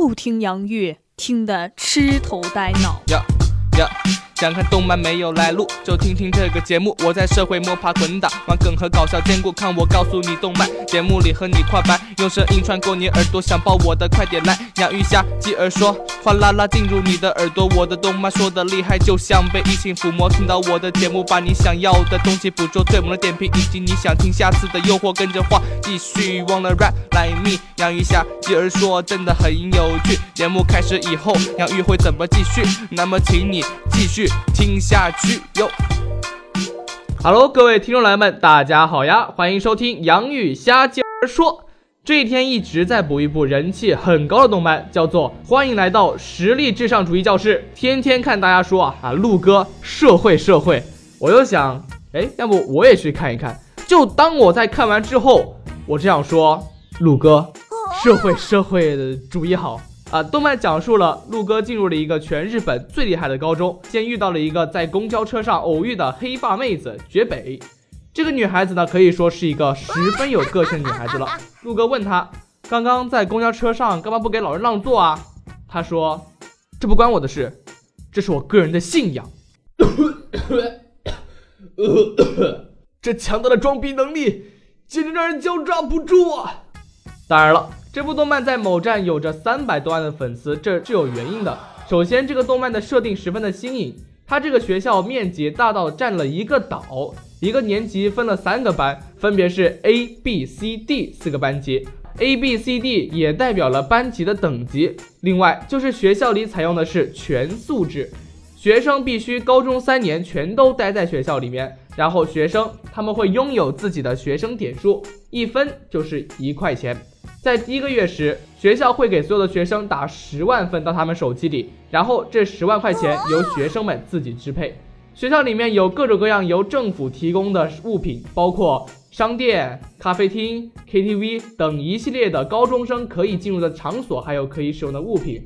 就听杨玉，听得痴头呆脑。呀呀，想看动漫没有来路，就听听这个节目。我在社会摸爬滚打，玩梗和搞笑兼顾。看我告诉你动漫，节目里和你跨白，用声音穿过你耳朵，想抱我的快点来。杨玉虾继而说，哗啦啦进入你的耳朵。我的动漫说的厉害，就像被异性抚摸。听到我的节目，把你想要的东西捕捉，最猛的点评以及你想听下次的诱惑，跟着话继续忘了 rap like me。杨玉虾继而说，真的很有趣。节目开始以后，杨玉会怎么继续？那么请你继续听下去哟。Hello，各位听众来们，大家好呀，欢迎收听杨玉虾接儿说。这一天一直在补一部人气很高的动漫，叫做《欢迎来到实力至上主义教室》。天天看大家说啊啊，鹿哥社会社会，我又想，哎，要不我也去看一看。就当我在看完之后，我这样说，鹿哥，社会社会的主义好。啊，动漫讲述了鹿哥进入了一个全日本最厉害的高中，先遇到了一个在公交车上偶遇的黑发妹子绝北。这个女孩子呢，可以说是一个十分有个性的女孩子了。陆哥问她，刚刚在公交车上干嘛不给老人让座啊？她说，这不关我的事，这是我个人的信仰。这强大的装逼能力，简直让人焦抓不住啊！当然了。这部动漫在某站有着三百多万的粉丝，这是有原因的。首先，这个动漫的设定十分的新颖，它这个学校面积大到占了一个岛，一个年级分了三个班，分别是 A、B、C、D 四个班级，A、B、C、D 也代表了班级的等级。另外，就是学校里采用的是全素质，学生必须高中三年全都待在学校里面，然后学生他们会拥有自己的学生点数，一分就是一块钱。在第一个月时，学校会给所有的学生打十万分到他们手机里，然后这十万块钱由学生们自己支配。学校里面有各种各样由政府提供的物品，包括商店、咖啡厅、KTV 等一系列的高中生可以进入的场所，还有可以使用的物品。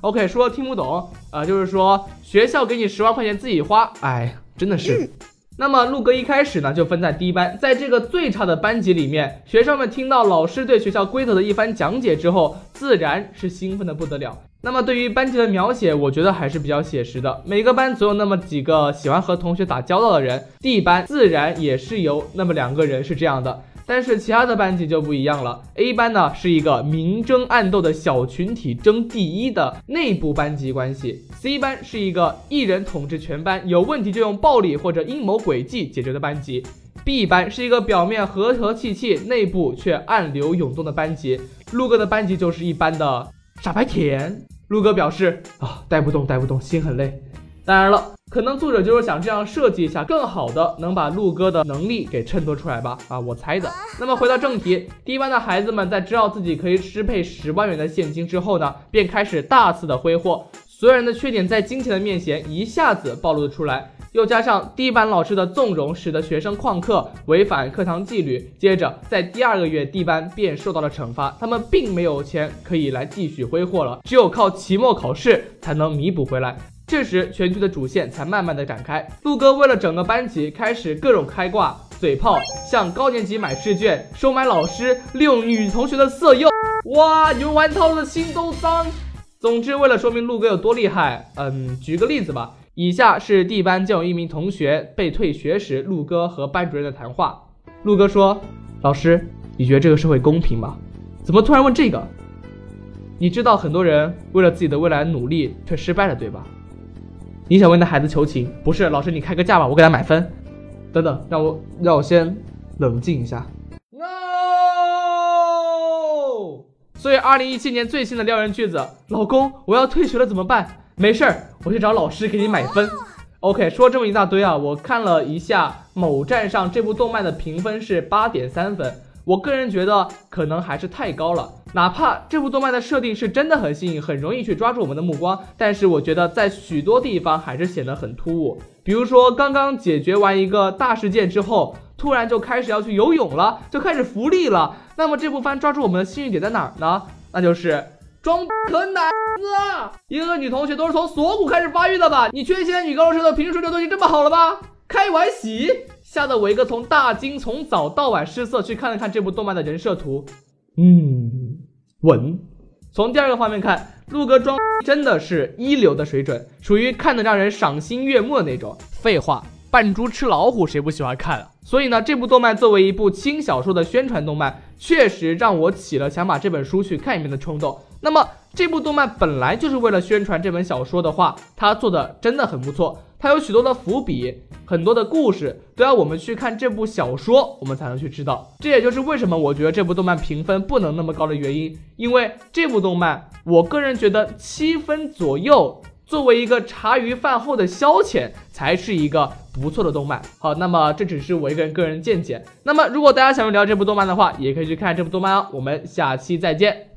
OK，说听不懂啊，就是说学校给你十万块钱自己花，哎，真的是。那么陆哥一开始呢就分在低班，在这个最差的班级里面，学生们听到老师对学校规则的一番讲解之后，自然是兴奋的不得了。那么对于班级的描写，我觉得还是比较写实的。每个班总有那么几个喜欢和同学打交道的人，D 班自然也是有那么两个人是这样的。但是其他的班级就不一样了。A 班呢是一个明争暗斗的小群体争第一的内部班级关系，C 班是一个一人统治全班，有问题就用暴力或者阴谋诡计解决的班级，B 班是一个表面和和气气，内部却暗流涌动的班级。陆哥的班级就是一般的傻白甜。陆哥表示啊，带不动，带不动，心很累。当然了。可能作者就是想这样设计一下，更好的能把陆哥的能力给衬托出来吧？啊，我猜的。那么回到正题，低班的孩子们在知道自己可以支配十万元的现金之后呢，便开始大肆的挥霍，所有人的缺点在金钱的面前一下子暴露了出来。又加上低班老师的纵容，使得学生旷课，违反课堂纪律。接着在第二个月，低班便受到了惩罚，他们并没有钱可以来继续挥霍了，只有靠期末考试才能弥补回来。这时，全剧的主线才慢慢的展开。陆哥为了整个班级，开始各种开挂、嘴炮，向高年级买试卷、收买老师、利用女同学的色诱。哇，你们玩套路的心都脏。总之，为了说明陆哥有多厉害，嗯，举个例子吧。以下是 D 班将有一名同学被退学时，陆哥和班主任的谈话。陆哥说：“老师，你觉得这个社会公平吗？怎么突然问这个？你知道很多人为了自己的未来努力却失败了，对吧？”你想为那孩子求情？不是，老师，你开个价吧，我给他买分。等等，让我让我先冷静一下。所以，二零一七年最新的撩人句子：老公，我要退学了，怎么办？没事儿，我去找老师给你买分。OK，说这么一大堆啊，我看了一下某站上这部动漫的评分是八点三分。我个人觉得可能还是太高了，哪怕这部动漫的设定是真的很新颖，很容易去抓住我们的目光，但是我觉得在许多地方还是显得很突兀。比如说刚刚解决完一个大事件之后，突然就开始要去游泳了，就开始浮力了。那么这部番抓住我们的幸运点在哪儿呢？那就是装可奶子，一个个女同学都是从锁骨开始发育的吧？你缺陷女高中生的平时水准都已经这么好了吧？开玩笑。吓得我一个从大惊从早到晚失色去看了看这部动漫的人设图，嗯，稳。从第二个方面看，陆哥装真的是一流的水准，属于看得让人赏心悦目的那种。废话，扮猪吃老虎谁不喜欢看啊？所以呢，这部动漫作为一部轻小说的宣传动漫，确实让我起了想把这本书去看一遍的冲动。那么这部动漫本来就是为了宣传这本小说的话，它做的真的很不错。它有许多的伏笔，很多的故事都要我们去看这部小说，我们才能去知道。这也就是为什么我觉得这部动漫评分不能那么高的原因。因为这部动漫，我个人觉得七分左右，作为一个茶余饭后的消遣，才是一个不错的动漫。好，那么这只是我一个人个人见解。那么如果大家想要聊这部动漫的话，也可以去看这部动漫哦。我们下期再见。